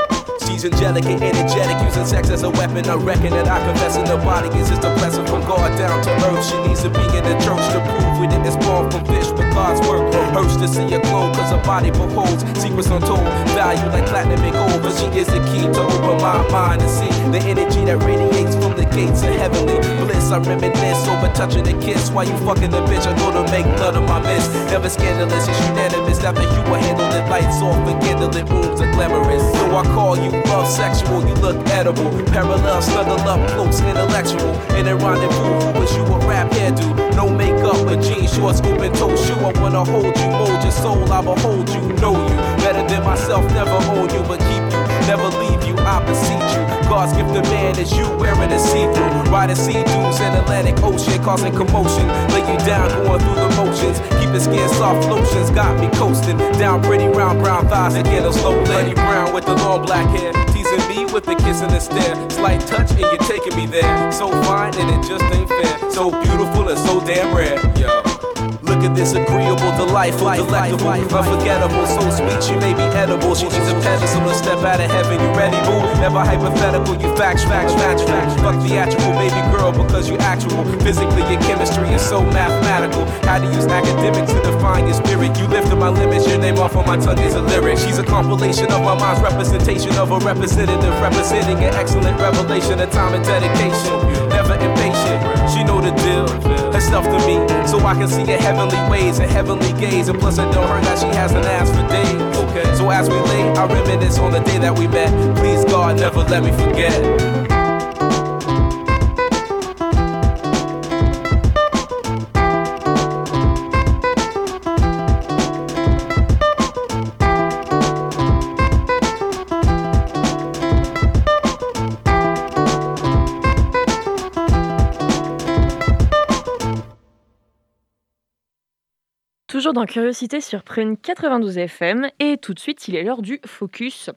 She's angelic and energetic, using sex as a weapon. I reckon that I confess in the body is just a blessing from God down to earth. She needs to be in the church to prove we didn't spawn from fish, but God's work hurts to see her glow, cause her body beholds secrets untold. Value like platinum and gold, but she is the key to open my mind and see the energy that radiates gates of heavenly bliss. I reminisce over touching a kiss while you fucking the bitch. I go to make none of my miss. Never scandalous, it's unanimous. After you were handled, the lights off and candlelit rooms are glamorous. So I call you love sexual, you look edible. Parallel, snuggle up close, intellectual. In a rendezvous, wish you a rap hairdo? No makeup, but jeans, shorts, open toe shoe. I wanna hold you, mold your soul. I'ma hold you, know you better than myself. Never own you, but keep you, never leave you. I beseech you. God's gift to man is you wearing a see-through. Riding sea dunes in Atlantic Ocean, causing commotion. Lay you down, going through the motions. Keep the skin soft lotions, got me coasting. Down pretty round brown thighs again, a slow lady brown with the long black hair. Teasing me with a kiss and the stare. Slight touch and you're taking me there. So fine and it just ain't fair. So beautiful and so damn rare. At this agreeable, delightful, delectable, unforgettable, so sweet she may be edible. She needs a pedestal to step out of heaven. You ready, boo? Never hypothetical, you facts, facts, facts, facts. Fuck theatrical, baby girl, because you actual. Physically, your chemistry is so mathematical. How to use academics to define your spirit. You lifted my limits, your name off on my tongue is a lyric. She's a compilation of my mind's representation of a representative, representing an excellent revelation of time and dedication. Never impatient, she know the deal. Her stuff to me, so I can see her heavenly ways and heavenly gaze. And plus, I know her that she hasn't asked for days. Okay. So as we lay, I reminisce on the day that we met. Please, God, never let me forget. Dans Curiosité sur Prune 92 FM et tout de suite il est l'heure du focus.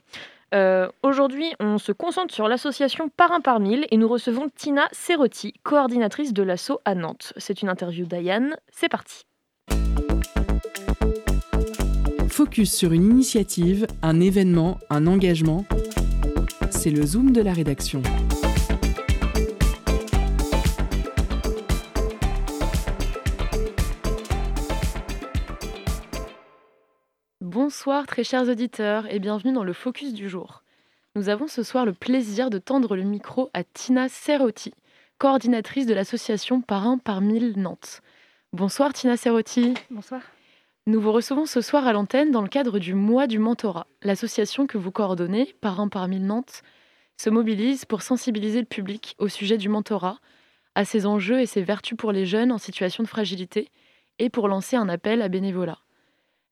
Euh, Aujourd'hui on se concentre sur l'association Parrain par mille et nous recevons Tina Serrotti, coordinatrice de l'assaut à Nantes. C'est une interview d'Ayane, c'est parti. Focus sur une initiative, un événement, un engagement. C'est le zoom de la rédaction. Bonsoir très chers auditeurs et bienvenue dans le Focus du jour. Nous avons ce soir le plaisir de tendre le micro à Tina Serrotti, coordinatrice de l'association Parrain par mille Nantes. Bonsoir Tina Serrotti. Bonsoir. Nous vous recevons ce soir à l'antenne dans le cadre du mois du mentorat. L'association que vous coordonnez, Parrain par mille Nantes, se mobilise pour sensibiliser le public au sujet du mentorat, à ses enjeux et ses vertus pour les jeunes en situation de fragilité et pour lancer un appel à bénévolat.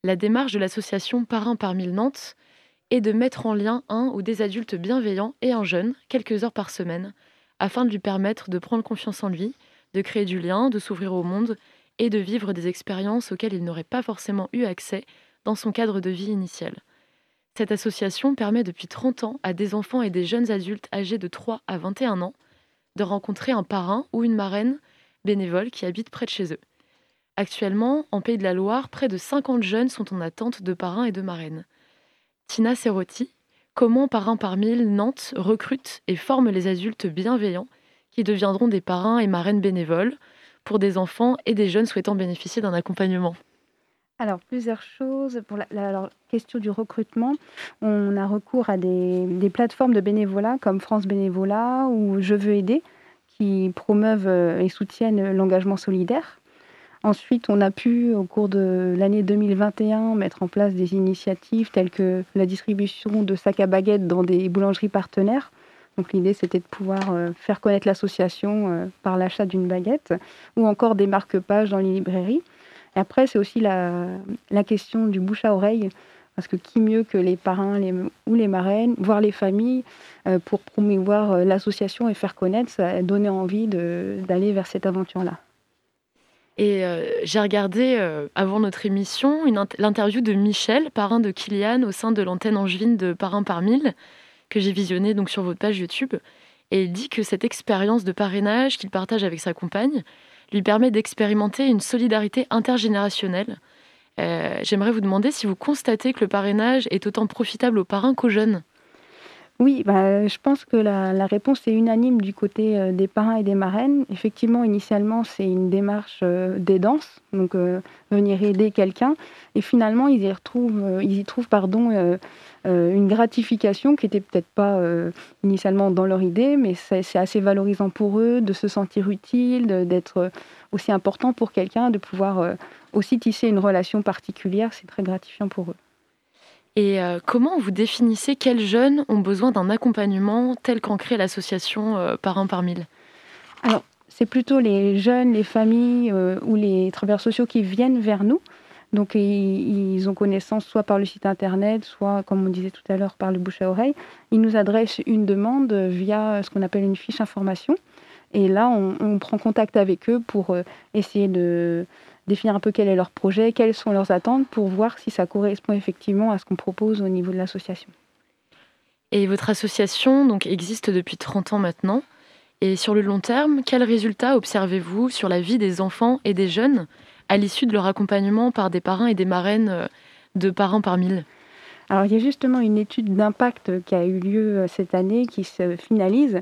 La démarche de l'association Parrain par mille Nantes est de mettre en lien un ou des adultes bienveillants et un jeune, quelques heures par semaine, afin de lui permettre de prendre confiance en lui, de créer du lien, de s'ouvrir au monde et de vivre des expériences auxquelles il n'aurait pas forcément eu accès dans son cadre de vie initial. Cette association permet depuis 30 ans à des enfants et des jeunes adultes âgés de 3 à 21 ans de rencontrer un parrain ou une marraine bénévole qui habite près de chez eux. Actuellement, en Pays de la Loire, près de 50 jeunes sont en attente de parrains et de marraines. Tina Serrotti, comment Parrain par mille Nantes recrute et forme les adultes bienveillants qui deviendront des parrains et marraines bénévoles pour des enfants et des jeunes souhaitant bénéficier d'un accompagnement? Alors, plusieurs choses. Pour la, question du recrutement, on a recours à des, des plateformes de bénévolat comme France Bénévolat ou Je veux aider qui promeuvent euh, et soutiennent l'engagement solidaire. Ensuite, on a pu, au cours de l'année 2021, mettre en place des initiatives telles que la distribution de sacs à baguettes dans des boulangeries partenaires. Donc l'idée, c'était de pouvoir euh, faire connaître l'association euh, par l'achat d'une baguette ou encore des marque-pages dans les librairies. Et après, c'est aussi la, question du bouche à oreille. Parce que qui mieux que les parrains ou les marraines, voire les familles, euh, pour promouvoir l'association et faire connaître, ça donner envie d'aller vers cette aventure-là. Et euh, j'ai regardé avant notre émission l'interview de Michel, parrain de Kylian, au sein de l'antenne angevine de Parrain par mille, que j'ai visionné donc sur votre page YouTube. Et il dit que cette expérience de parrainage qu'il partage avec sa compagne lui permet d'expérimenter une solidarité intergénérationnelle euh, j'aimerais vous demander si vous constatez que le parrainage est autant profitable aux parrains qu'aux jeunes. Oui, bah, je pense que la, réponse est unanime du côté euh, des parrains et des marraines. Effectivement, initialement, c'est une démarche euh, d'aidance, donc venir aider quelqu'un. Et finalement, ils y, retrouvent, ils y trouvent une gratification qui n'était peut-être pas initialement dans leur idée, mais c'est assez valorisant pour eux de se sentir utile, d'être aussi important pour quelqu'un, de pouvoir aussi tisser une relation particulière, c'est très gratifiant pour eux. Et euh, comment vous définissez quels jeunes ont besoin d'un accompagnement tel qu'en crée l'association euh, Parrain par mille? Alors, c'est plutôt les jeunes, les familles euh, ou les travailleurs sociaux qui viennent vers nous. Donc, ils, ont connaissance soit par le site internet, soit, comme on disait tout à l'heure, par le bouche à oreille. Ils nous adressent une demande via ce qu'on appelle une fiche information. Et là, on prend contact avec eux pour essayer de, définir un peu quel est leur projet, quelles sont leurs attentes pour voir si ça correspond effectivement à ce qu'on propose au niveau de l'association. Et votre association donc, existe depuis 30 ans maintenant. Et sur le long terme, quels résultats observez-vous sur la vie des enfants et des jeunes à l'issue de leur accompagnement par des parrains et des marraines euh, de parents par mille? Alors, il y a justement une étude d'impact qui a eu lieu euh, cette année qui se finalise.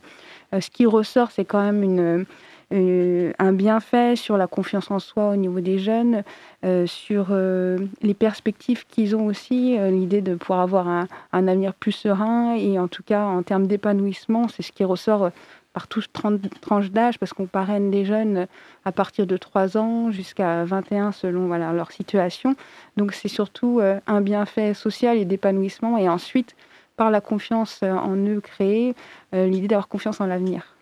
Euh, ce qui ressort, c'est quand même une, un bienfait sur la confiance en soi au niveau des jeunes, euh, sur euh, les perspectives qu'ils ont aussi, l'idée de pouvoir avoir un, avenir plus serein et en tout cas en termes d'épanouissement, c'est ce qui ressort par toutes tranches d'âge parce qu'on parraine des jeunes à partir de 3 ans jusqu'à 21 selon leur situation. Donc c'est surtout un bienfait social et d'épanouissement et ensuite par la confiance en eux créée, l'idée d'avoir confiance en l'avenir.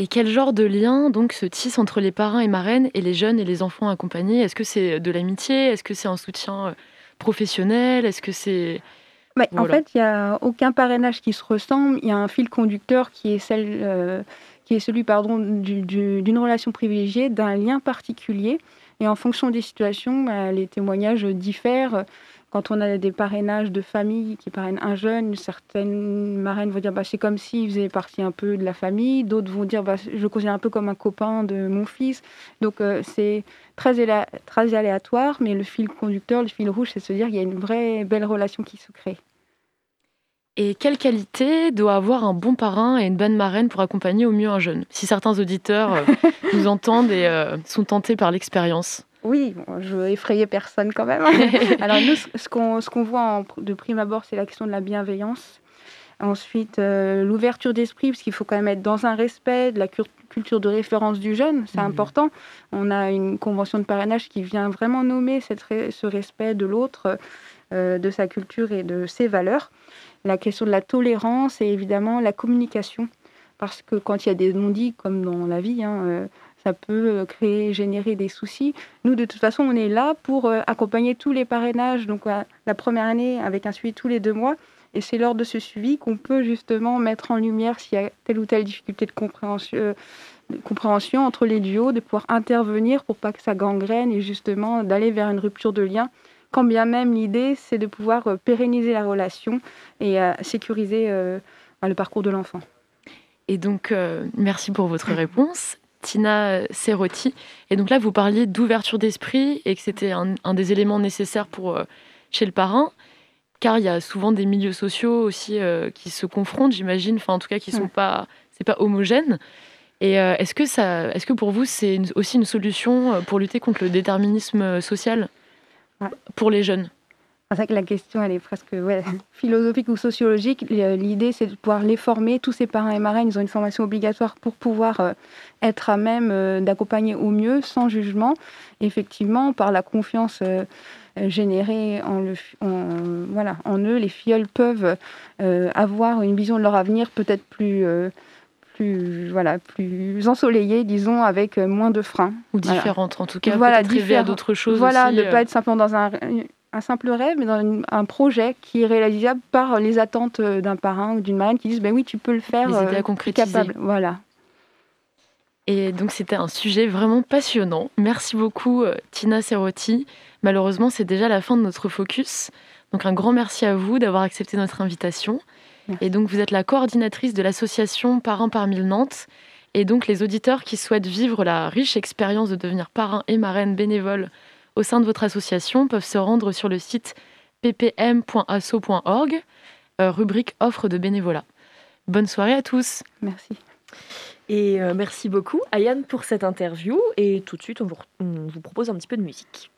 Et quel genre de lien donc se tisse entre les parrains et marraines et les jeunes et les enfants accompagnés? Est-ce que c'est de l'amitié? Est-ce que c'est un soutien euh, professionnel? Est-ce que c'est bah, En fait, il n'y a aucun parrainage qui se ressemble. Il y a un fil conducteur qui est, celle, euh, qui est celui pardon, d'une relation privilégiée, d'un lien particulier. Et en fonction des situations, bah, les témoignages diffèrent. Quand on a des parrainages de famille qui parrainent un jeune, certaines marraines vont dire bah, c'est comme s'il faisait partie un peu de la famille, d'autres vont dire bah, je le considère un peu comme un copain de mon fils. Donc euh, c'est très, très aléatoire, mais le fil conducteur, le fil rouge, c'est de se dire qu'il y a une vraie belle relation qui se crée. Et quelle qualité doit avoir un bon parrain et une bonne marraine pour accompagner au mieux un jeune? Si certains auditeurs euh, nous entendent et euh, sont tentés par l'expérience. Oui, je veux effrayer personne quand même. Alors nous, ce qu'on voit de prime abord, c'est la question de la bienveillance. Ensuite, euh, l'ouverture d'esprit, parce qu'il faut quand même être dans un respect de la culture de référence du jeune, c'est mhm. important. On a une convention de parrainage qui vient vraiment nommer cette, ce respect de l'autre, euh, de sa culture et de ses valeurs. La question de la tolérance et évidemment la communication, parce que quand il y a des non-dits, comme dans la vie, hein, euh, ça peut euh, créer, générer des soucis. Nous, de toute façon, on est là pour euh, accompagner tous les parrainages, donc la première année avec un suivi tous les deux mois. Et c'est lors de ce suivi qu'on peut justement mettre en lumière s'il y a telle ou telle difficulté de compréhension, euh, entre les duos, de pouvoir intervenir pour pas que ça gangrène et justement d'aller vers une rupture de lien. Quand bien même l'idée, c'est de pouvoir pérenniser la relation et sécuriser le parcours de l'enfant. Et donc, merci pour votre réponse. Tina Cerotti. Et donc là, vous parliez d'ouverture d'esprit et que c'était un, des éléments nécessaires pour euh, chez le parrain, car il y a souvent des milieux sociaux aussi euh, qui se confrontent, j'imagine, enfin en tout cas qui sont pas, c'est pas homogène. Et euh, est-ce que ça, est-ce que pour vous c'est aussi une solution pour lutter contre le déterminisme social? Pour les jeunes? C'est vrai que la question, elle est presque philosophique ou sociologique. L'idée, c'est de pouvoir les former. Tous ces parents et marraines, ils ont une formation obligatoire pour pouvoir euh, être à même euh, d'accompagner au mieux, sans jugement. Effectivement, par la confiance euh, générée en, le, voilà, en eux, les filleuls peuvent avoir une vision de leur avenir peut-être plus plus, voilà, plus disons, avec euh, moins de freins. Ou Voilà. différentes, en tout cas. Voilà, rêver à d'autres choses Voilà, aussi, ne euh. pas être simplement dans un, un simple rêve, mais dans un projet qui est réalisable par les attentes euh, d'un parrain ou d'une marraine qui disent ben oui, tu peux le faire. Les idées à euh, concrétiser. capable. Voilà. Et donc c'était un sujet vraiment passionnant. Merci beaucoup euh, Tina Serrotti. Malheureusement c'est déjà la fin de notre focus. Donc un grand merci à vous d'avoir accepté notre invitation. Et donc vous êtes la coordinatrice de l'association Parrain par mille Nantes. Et donc les auditeurs qui souhaitent vivre la riche expérience de devenir parrain et marraine bénévole au sein de votre association peuvent se rendre sur le site ppm.asso.org, euh, rubrique offre de bénévolat. Bonne soirée à tous. Merci. Et euh, merci beaucoup, Ayane, pour cette interview. Et tout de suite, on vous, on vous propose un petit peu de musique.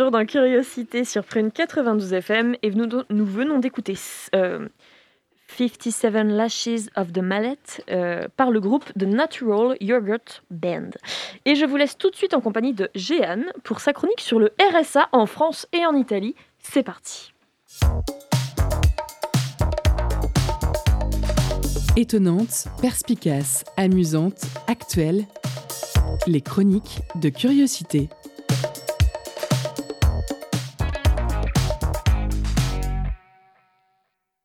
Toujours dans Curiosité sur Prune 92 FM et nous, venons d'écouter euh, 57 Lashes of the Mallet euh, par le groupe The Natural Yogurt Band. Et je vous laisse tout de suite en compagnie de Jeanne pour sa chronique sur le RSA en France et en Italie. C'est parti. Étonnante, perspicace, amusante, actuelle, les chroniques de Curiosité.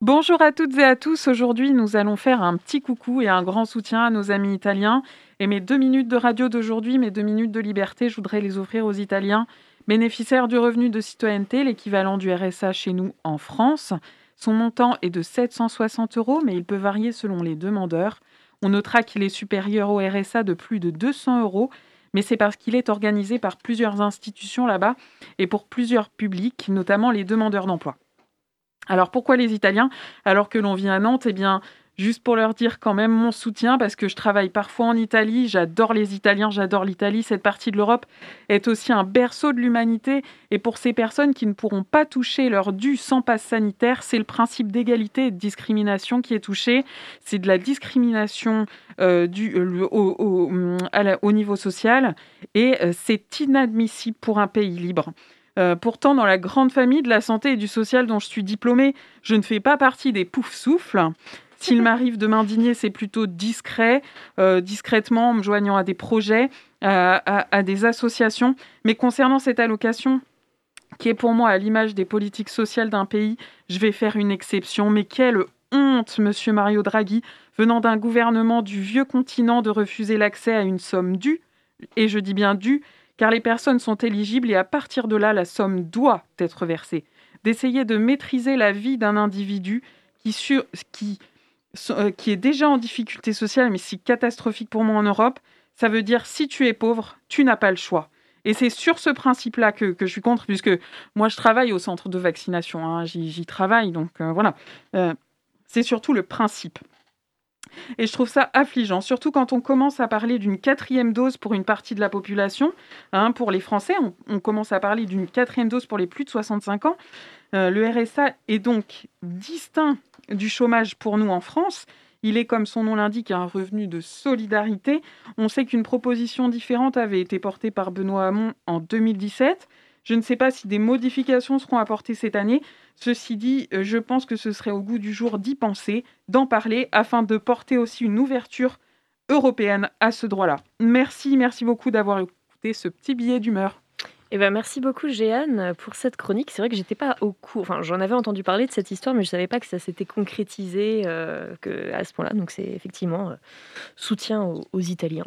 Bonjour à toutes et à tous. Aujourd'hui, nous allons faire un petit coucou et un grand soutien à nos amis italiens. Et mes deux minutes de radio d'aujourd'hui, mes deux minutes de liberté, je voudrais les offrir aux Italiens bénéficiaires du revenu de citoyenneté, l'équivalent du RSA chez nous en France. Son montant est de 760 euros, mais il peut varier selon les demandeurs. On notera qu'il est supérieur au RSA de plus de 200 euros, mais c'est parce qu'il est organisé par plusieurs institutions là-bas et pour plusieurs publics, notamment les demandeurs d'emploi. Alors pourquoi les Italiens? Alors que l'on vit à Nantes Eh bien, juste pour leur dire quand même mon soutien parce que je travaille parfois en Italie, j'adore les Italiens, j'adore l'Italie, cette partie de l'Europe est aussi un berceau de l'humanité. Et pour ces personnes qui ne pourront pas toucher leur dû sans passe sanitaire, c'est le principe d'égalité et de discrimination qui est touché, c'est de la discrimination euh, euh, au, la, au, niveau social. Et euh, c'est inadmissible pour un pays libre. Euh, pourtant, dans la grande famille de la santé et du social dont je suis diplômée, je ne fais pas partie des pouf souffles. S'il m'arrive de m'indigner, c'est plutôt discret, euh, discrètement, en me joignant à des projets, à, à- à des associations. Mais concernant cette allocation, qui est pour moi à l'image des politiques sociales d'un pays, je vais faire une exception. Mais quelle honte, monsieur Mario Draghi, venant d'un gouvernement du vieux continent, de refuser l'accès à une somme due, et je dis bien due, car les personnes sont éligibles et à partir de là, la somme doit être versée. D'essayer de maîtriser la vie d'un individu qui, sur- qui, euh, qui est déjà en difficulté sociale, mais si catastrophique pour moi en Europe, ça veut dire si tu es pauvre, tu n'as pas le choix. Et c'est sur ce principe-là que, je suis contre, puisque moi je travaille au centre de vaccination, hein, j'y j'y travaille, donc euh, voilà. Euh, c'est surtout le principe. Et je trouve ça affligeant, surtout quand on commence à parler d'une quatrième dose pour une partie de la population. hein, pour les Français, on, commence à parler d'une quatrième dose pour les plus de 65 ans. Euh, le RSA est donc distinct du chômage pour nous en France. Il est, comme son nom l'indique, un revenu de solidarité. On sait qu'une proposition différente avait été portée par Benoît Hamon en 2017. Je ne sais pas si des modifications seront apportées cette année. Ceci dit, euh, je pense que ce serait au goût du jour d'y penser, d'en parler, afin de porter aussi une ouverture européenne à ce droit-là. Merci, merci beaucoup d'avoir écouté ce petit billet d'humeur. Eh ben, merci beaucoup, Jeanne, pour cette chronique. C'est vrai que j'étais pas au courant. Enfin, j'en avais entendu parler de cette histoire, mais je savais pas que ça s'était concrétisé euh, que à ce point-là. Donc, c'est effectivement euh, soutien aux, Italiens.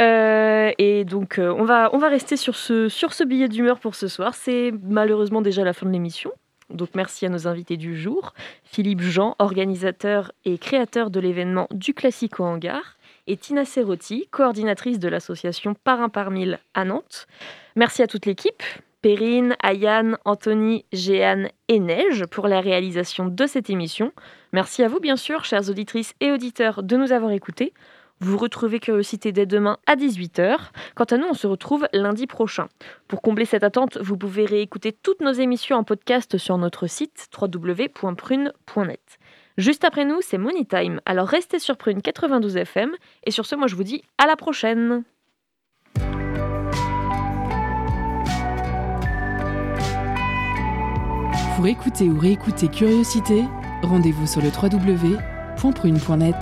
Euh, et donc, on, va, on va rester sur ce, sur ce billet d'humeur pour ce soir. C'est malheureusement déjà la fin de l'émission. Donc, merci à nos invités du jour. Philippe Jean, organisateur et créateur de l'événement du Classico Hangar. Et Tina Cerotti, coordinatrice de l'association Par un par mille à Nantes. Merci à toute l'équipe, Perrine, Ayane, Anthony, Jeanne et Neige pour la réalisation de cette émission. Merci à vous, bien sûr, chères auditrices et auditeurs, de nous avoir écoutés. Vous retrouvez Curiosité dès demain à 18h. Quant à nous, on se retrouve lundi prochain. Pour combler cette attente, vous pouvez réécouter toutes nos émissions en podcast sur notre site www.prune.net. Juste après nous, c'est Money Time. Alors restez sur Prune 92 FM. Et sur ce, moi je vous dis à la prochaine. Pour écouter ou réécouter Curiosité, rendez-vous sur le www.prune.net.